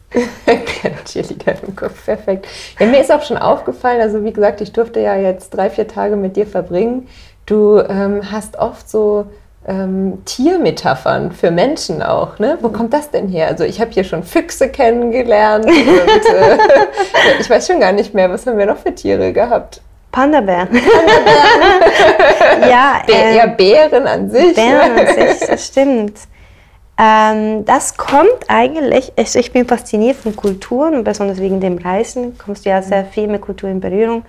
Cheerleader im Kopf, perfekt. Ja, mir ist auch schon aufgefallen, also wie gesagt, ich durfte ja jetzt drei, vier Tage mit dir verbringen. Du ähm, hast oft so ähm, Tiermetaphern für Menschen auch. Ne? Wo kommt das denn her? Also ich habe hier schon Füchse kennengelernt und äh, ich weiß schon gar nicht mehr, was haben wir noch für Tiere gehabt? Panda-Bären. Panda ja, ähm, eher Bären an sich. Bären an sich, das stimmt. Ähm, das kommt eigentlich, also ich bin fasziniert von Kulturen besonders wegen dem Reisen kommst du ja sehr viel mit Kultur in Berührung.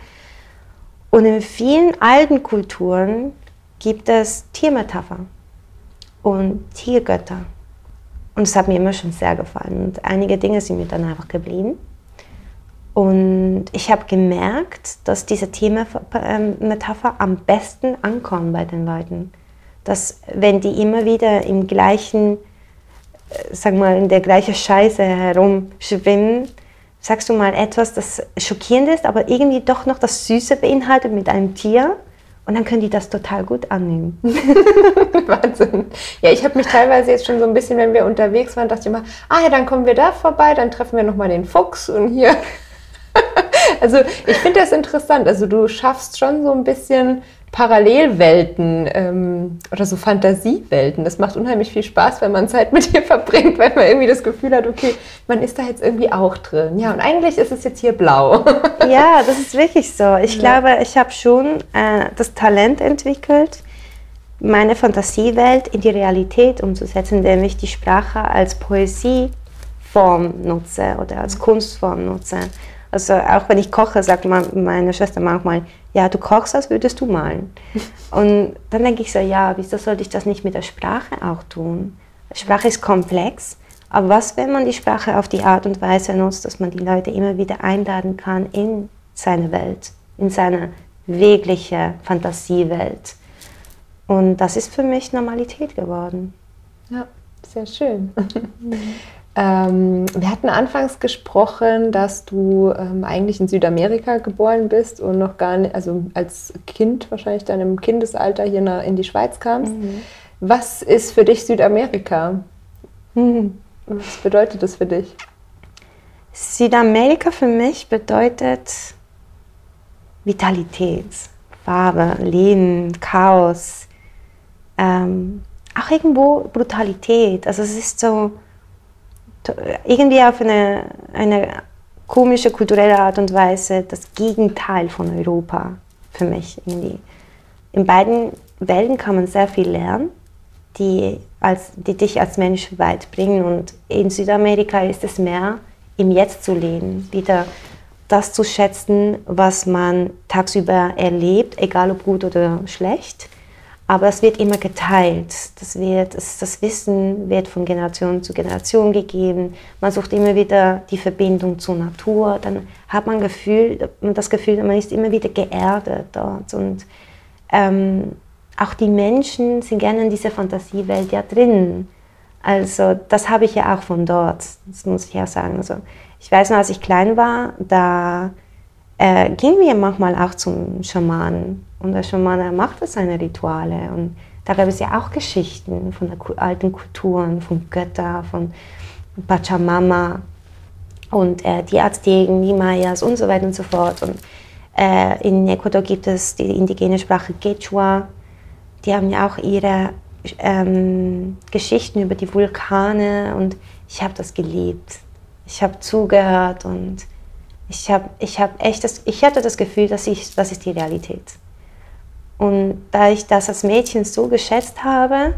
Und in vielen alten Kulturen gibt es Tiermetaphern und Tiergötter. Und es hat mir immer schon sehr gefallen. Und einige Dinge sind mir dann einfach geblieben. Und ich habe gemerkt, dass diese Tiermetapher am besten ankommen bei den Leuten. Dass wenn die immer wieder im gleichen sag mal, in der gleichen Scheiße herumschwimmen, sagst du mal etwas, das schockierend ist, aber irgendwie doch noch das Süße beinhaltet mit einem Tier. Und dann können die das total gut annehmen. Wahnsinn. Ja, ich habe mich teilweise jetzt schon so ein bisschen, wenn wir unterwegs waren, dachte ich immer, ah ja, dann kommen wir da vorbei, dann treffen wir nochmal den Fuchs und hier. also ich finde das interessant. Also du schaffst schon so ein bisschen Parallelwelten ähm, oder so Fantasiewelten. Das macht unheimlich viel Spaß, wenn man Zeit mit dir verbringt, weil man irgendwie das Gefühl hat, okay, man ist da jetzt irgendwie auch drin. Ja, und eigentlich ist es jetzt hier blau. ja, das ist wirklich so. Ich ja. glaube, ich habe schon äh, das Talent entwickelt, meine Fantasiewelt in die Realität umzusetzen, indem ich die Sprache als Poesieform nutze oder als Kunstform nutze. Also auch wenn ich koche, sagt meine Schwester manchmal, ja, du kochst, als würdest du malen. Und dann denke ich so, ja, wieso sollte ich das nicht mit der Sprache auch tun? Sprache ist komplex, aber was, wenn man die Sprache auf die Art und Weise nutzt, dass man die Leute immer wieder einladen kann in seine Welt, in seine wirkliche Fantasiewelt? Und das ist für mich Normalität geworden. Ja, sehr schön. Ähm, wir hatten anfangs gesprochen, dass du ähm, eigentlich in Südamerika geboren bist und noch gar nicht, also als Kind wahrscheinlich dann im Kindesalter hier nach, in die Schweiz kamst. Mhm. Was ist für dich Südamerika? Mhm. Was bedeutet das für dich? Südamerika für mich bedeutet Vitalität, Farbe, Leben, Chaos, ähm, auch irgendwo Brutalität. Also es ist so irgendwie auf eine, eine komische kulturelle Art und Weise das Gegenteil von Europa für mich irgendwie. In beiden Welten kann man sehr viel lernen, die, als, die dich als Mensch weit bringen. Und in Südamerika ist es mehr, im Jetzt zu leben, wieder das zu schätzen, was man tagsüber erlebt, egal ob gut oder schlecht aber es wird immer geteilt. Das, wird, das Wissen wird von Generation zu Generation gegeben. Man sucht immer wieder die Verbindung zur Natur. Dann hat man Gefühl, das Gefühl, man ist immer wieder geerdet dort. Und ähm, auch die Menschen sind gerne in dieser Fantasiewelt ja drin. Also das habe ich ja auch von dort, das muss ich ja sagen. Also, ich weiß noch, als ich klein war, da äh, gingen wir manchmal auch zum Schamanen und der Schamane machte seine Rituale. Und da gab es ja auch Geschichten von alten Kulturen, von Göttern, von Pachamama und äh, die Azteken, die Mayas und so weiter und so fort. Und äh, in Ecuador gibt es die indigene Sprache Quechua. Die haben ja auch ihre ähm, Geschichten über die Vulkane und ich habe das geliebt. Ich habe zugehört und ich habe ich hab echt das, ich hatte das Gefühl, dass ich, das ist die Realität. Und da ich das als Mädchen so geschätzt habe,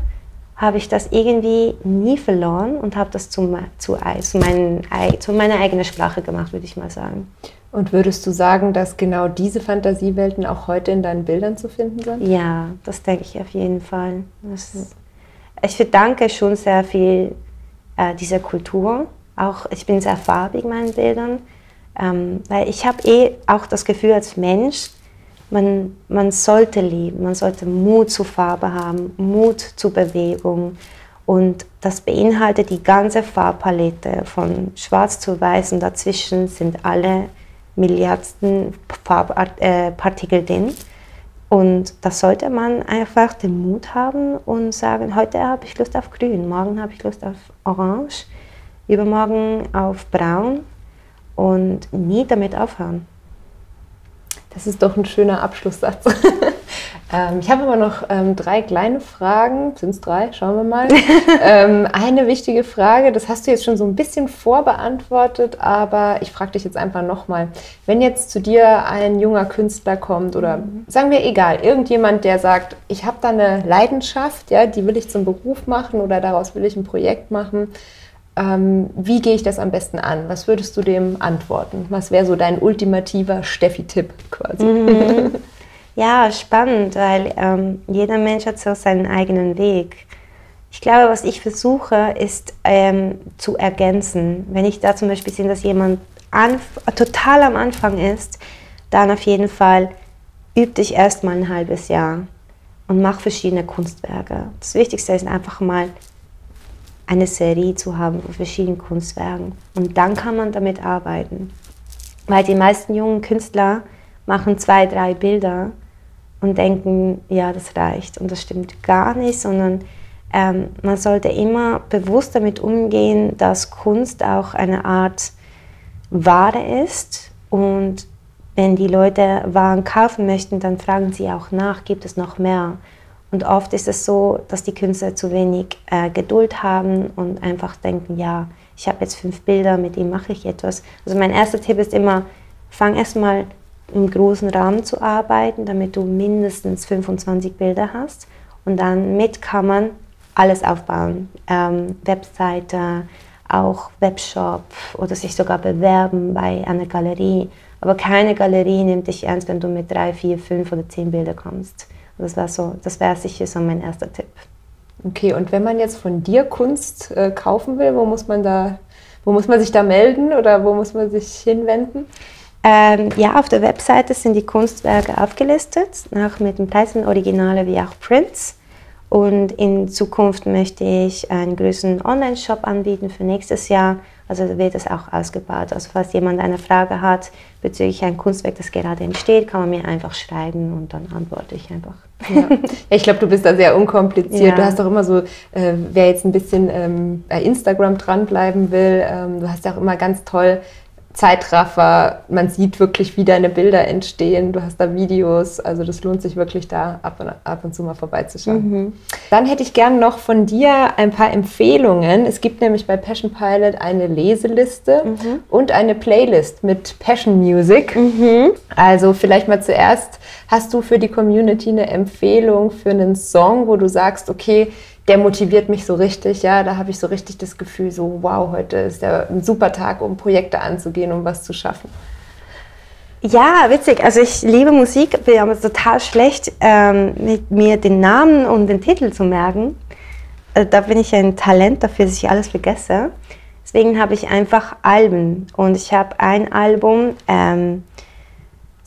habe ich das irgendwie nie verloren und habe das zu, zu, zu, meinen, zu meiner eigenen Sprache gemacht, würde ich mal sagen. Und würdest du sagen, dass genau diese Fantasiewelten auch heute in deinen Bildern zu finden sind? Ja, das denke ich auf jeden Fall. Das, ich verdanke schon sehr viel äh, dieser Kultur. Auch ich bin sehr farbig in meinen Bildern, ähm, weil ich habe eh auch das Gefühl als Mensch, man, man sollte leben, man sollte Mut zur Farbe haben, Mut zur Bewegung. Und das beinhaltet die ganze Farbpalette von schwarz zu weiß und dazwischen sind alle Milliardsten Farbpartikel drin. Und da sollte man einfach den Mut haben und sagen, heute habe ich Lust auf Grün, morgen habe ich Lust auf Orange, übermorgen auf Braun und nie damit aufhören. Das ist doch ein schöner Abschlusssatz. ähm, ich habe aber noch ähm, drei kleine Fragen. Sind es drei? Schauen wir mal. ähm, eine wichtige Frage, das hast du jetzt schon so ein bisschen vorbeantwortet, aber ich frage dich jetzt einfach nochmal. Wenn jetzt zu dir ein junger Künstler kommt oder mhm. sagen wir egal, irgendjemand, der sagt, ich habe da eine Leidenschaft, ja, die will ich zum Beruf machen oder daraus will ich ein Projekt machen ähm, wie gehe ich das am besten an? Was würdest du dem antworten? Was wäre so dein ultimativer Steffi-Tipp quasi? Mhm. Ja, spannend, weil ähm, jeder Mensch hat so seinen eigenen Weg. Ich glaube, was ich versuche, ist ähm, zu ergänzen. Wenn ich da zum Beispiel sehe, dass jemand total am Anfang ist, dann auf jeden Fall übe dich erst mal ein halbes Jahr und mach verschiedene Kunstwerke. Das Wichtigste ist einfach mal eine Serie zu haben von verschiedenen Kunstwerken. Und dann kann man damit arbeiten. Weil die meisten jungen Künstler machen zwei, drei Bilder und denken, ja, das reicht. Und das stimmt gar nicht, sondern ähm, man sollte immer bewusst damit umgehen, dass Kunst auch eine Art Ware ist und wenn die Leute Waren kaufen möchten, dann fragen sie auch nach, gibt es noch mehr? Und oft ist es so, dass die Künstler zu wenig äh, Geduld haben und einfach denken, ja, ich habe jetzt fünf Bilder, mit denen mache ich etwas. Also mein erster Tipp ist immer, fang erstmal im großen Rahmen zu arbeiten, damit du mindestens 25 Bilder hast. Und dann mit kann man alles aufbauen. Ähm, Webseite, auch Webshop oder sich sogar bewerben bei einer Galerie. Aber keine Galerie nimmt dich ernst, wenn du mit drei, vier, fünf oder zehn Bilder kommst. Das wäre so, das wäre sicher so mein erster Tipp. Okay, und wenn man jetzt von dir Kunst äh, kaufen will, wo muss man da, wo muss man sich da melden oder wo muss man sich hinwenden? Ähm, ja, auf der Webseite sind die Kunstwerke aufgelistet, auch mit den Preisen Originale wie auch Prints. Und in Zukunft möchte ich einen größeren Online-Shop anbieten für nächstes Jahr. Also wird das auch ausgebaut. Also falls jemand eine Frage hat bezüglich ein Kunstwerk, das gerade entsteht, kann man mir einfach schreiben und dann antworte ich einfach. Ja. ich glaube, du bist da sehr unkompliziert. Ja. Du hast doch immer so, äh, wer jetzt ein bisschen ähm, bei Instagram dranbleiben will, ähm, du hast ja auch immer ganz toll Zeitraffer, man sieht wirklich, wie deine Bilder entstehen, du hast da Videos, also das lohnt sich wirklich da ab und, ab und zu mal vorbeizuschauen. Mhm. Dann hätte ich gerne noch von dir ein paar Empfehlungen. Es gibt nämlich bei Passion Pilot eine Leseliste mhm. und eine Playlist mit Passion Music. Mhm. Also vielleicht mal zuerst, hast du für die Community eine Empfehlung für einen Song, wo du sagst, okay, der motiviert mich so richtig, ja, da habe ich so richtig das Gefühl, so wow, heute ist ja ein super Tag, um Projekte anzugehen, um was zu schaffen. Ja, witzig. Also ich liebe Musik, bin aber total schlecht, ähm, mit mir den Namen und den Titel zu merken. Also da bin ich ein Talent dafür, dass ich alles vergesse. Deswegen habe ich einfach Alben und ich habe ein Album, ähm,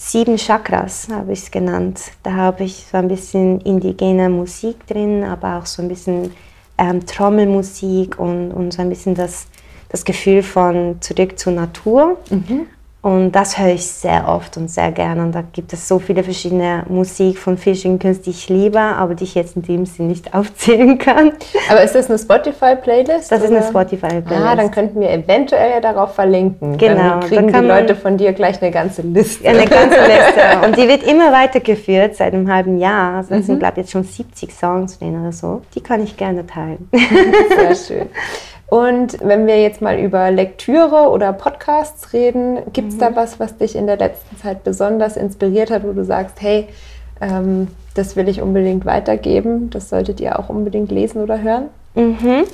Sieben Chakras habe ich es genannt. Da habe ich so ein bisschen indigene Musik drin, aber auch so ein bisschen ähm, Trommelmusik und, und so ein bisschen das, das Gefühl von zurück zur Natur. Mhm. Und das höre ich sehr oft und sehr gerne. Und da gibt es so viele verschiedene Musik von verschiedenen Künstlern, die ich liebe, aber die ich jetzt in dem Sinn nicht aufzählen kann. Aber ist das eine Spotify-Playlist? Das oder? ist eine Spotify-Playlist. Ah, dann könnten wir eventuell ja darauf verlinken. Genau. Dann kriegen dann die Leute von dir gleich eine ganze Liste. Eine ganze Liste. Und die wird immer weitergeführt seit einem halben Jahr. Also es mhm. sind, glaube ich, jetzt schon 70 Songs drin oder so. Die kann ich gerne teilen. Sehr schön. Und wenn wir jetzt mal über Lektüre oder Podcasts reden, gibt es mhm. da was, was dich in der letzten Zeit besonders inspiriert hat, wo du sagst, hey, ähm, das will ich unbedingt weitergeben, das solltet ihr auch unbedingt lesen oder hören? Mhm.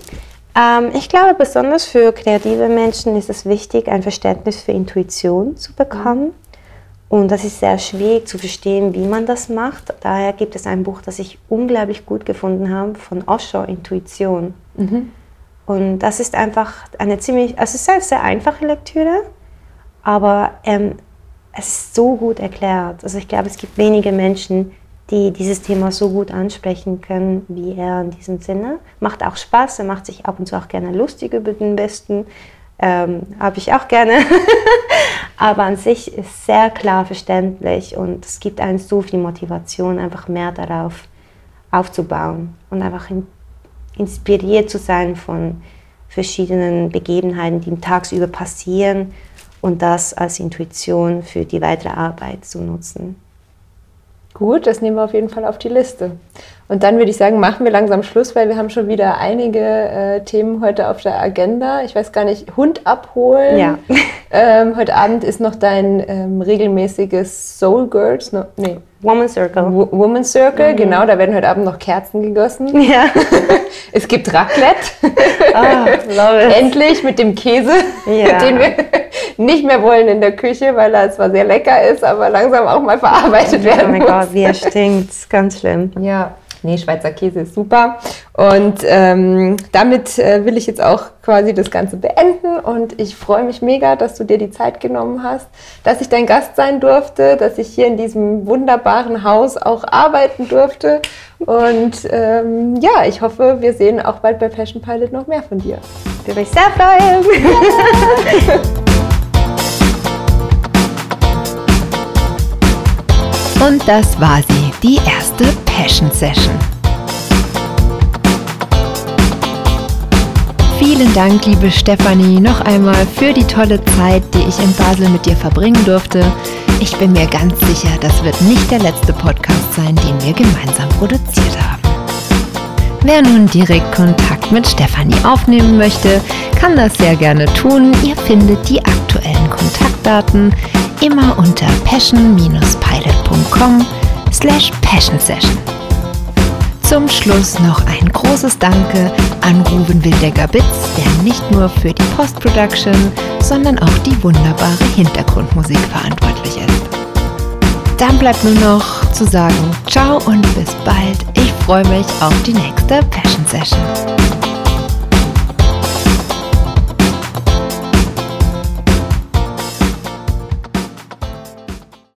Ähm, ich glaube, besonders für kreative Menschen ist es wichtig, ein Verständnis für Intuition zu bekommen. Und das ist sehr schwierig zu verstehen, wie man das macht. Daher gibt es ein Buch, das ich unglaublich gut gefunden habe, von Osho, Intuition. Mhm. Und das ist einfach eine ziemlich, also es ist sehr einfache Lektüre, aber ähm, es ist so gut erklärt. Also ich glaube, es gibt wenige Menschen, die dieses Thema so gut ansprechen können wie er in diesem Sinne. Macht auch Spaß, er macht sich ab und zu auch gerne lustig über den Besten. Ähm, Habe ich auch gerne. Aber an sich ist sehr klar verständlich und es gibt einem so viel Motivation, einfach mehr darauf aufzubauen und einfach in inspiriert zu sein von verschiedenen Begebenheiten, die tagsüber passieren und das als Intuition für die weitere Arbeit zu nutzen. Gut, das nehmen wir auf jeden Fall auf die Liste. Und dann würde ich sagen, machen wir langsam Schluss, weil wir haben schon wieder einige äh, Themen heute auf der Agenda. Ich weiß gar nicht, Hund abholen. Ja. Ähm, heute Abend ist noch dein ähm, regelmäßiges Soul Girls, no, nee. Woman Circle. W Woman Circle, mhm. genau, da werden heute Abend noch Kerzen gegossen. Ja. es gibt Raclette. Oh, Endlich mit dem Käse, ja. den wir nicht mehr wollen in der Küche, weil er zwar sehr lecker ist, aber langsam auch mal verarbeitet werden muss. Oh mein. Gott, wie er stinkt. Ganz schlimm. Ja. Nee, Schweizer Käse ist super. Und ähm, damit äh, will ich jetzt auch quasi das Ganze beenden. Und ich freue mich mega, dass du dir die Zeit genommen hast, dass ich dein Gast sein durfte, dass ich hier in diesem wunderbaren Haus auch arbeiten durfte. Und ähm, ja, ich hoffe, wir sehen auch bald bei Passion Pilot noch mehr von dir. Würde mich sehr freuen. Und das war sie, die erste Passion Session. Vielen Dank, liebe Stefanie, noch einmal für die tolle Zeit, die ich in Basel mit dir verbringen durfte. Ich bin mir ganz sicher, das wird nicht der letzte Podcast sein, den wir gemeinsam produziert haben. Wer nun direkt Kontakt mit Stefanie aufnehmen möchte, kann das sehr gerne tun. Ihr findet die aktuellen Kontaktdaten immer unter passion-pilot.com slash passion session. Zum Schluss noch ein großes Danke an Ruben Wildecker Bitz, der nicht nur für die Post-Production, sondern auch die wunderbare Hintergrundmusik verantwortlich ist. Dann bleibt nur noch zu sagen, ciao und bis bald. Ich freue mich auf die nächste Passion Session.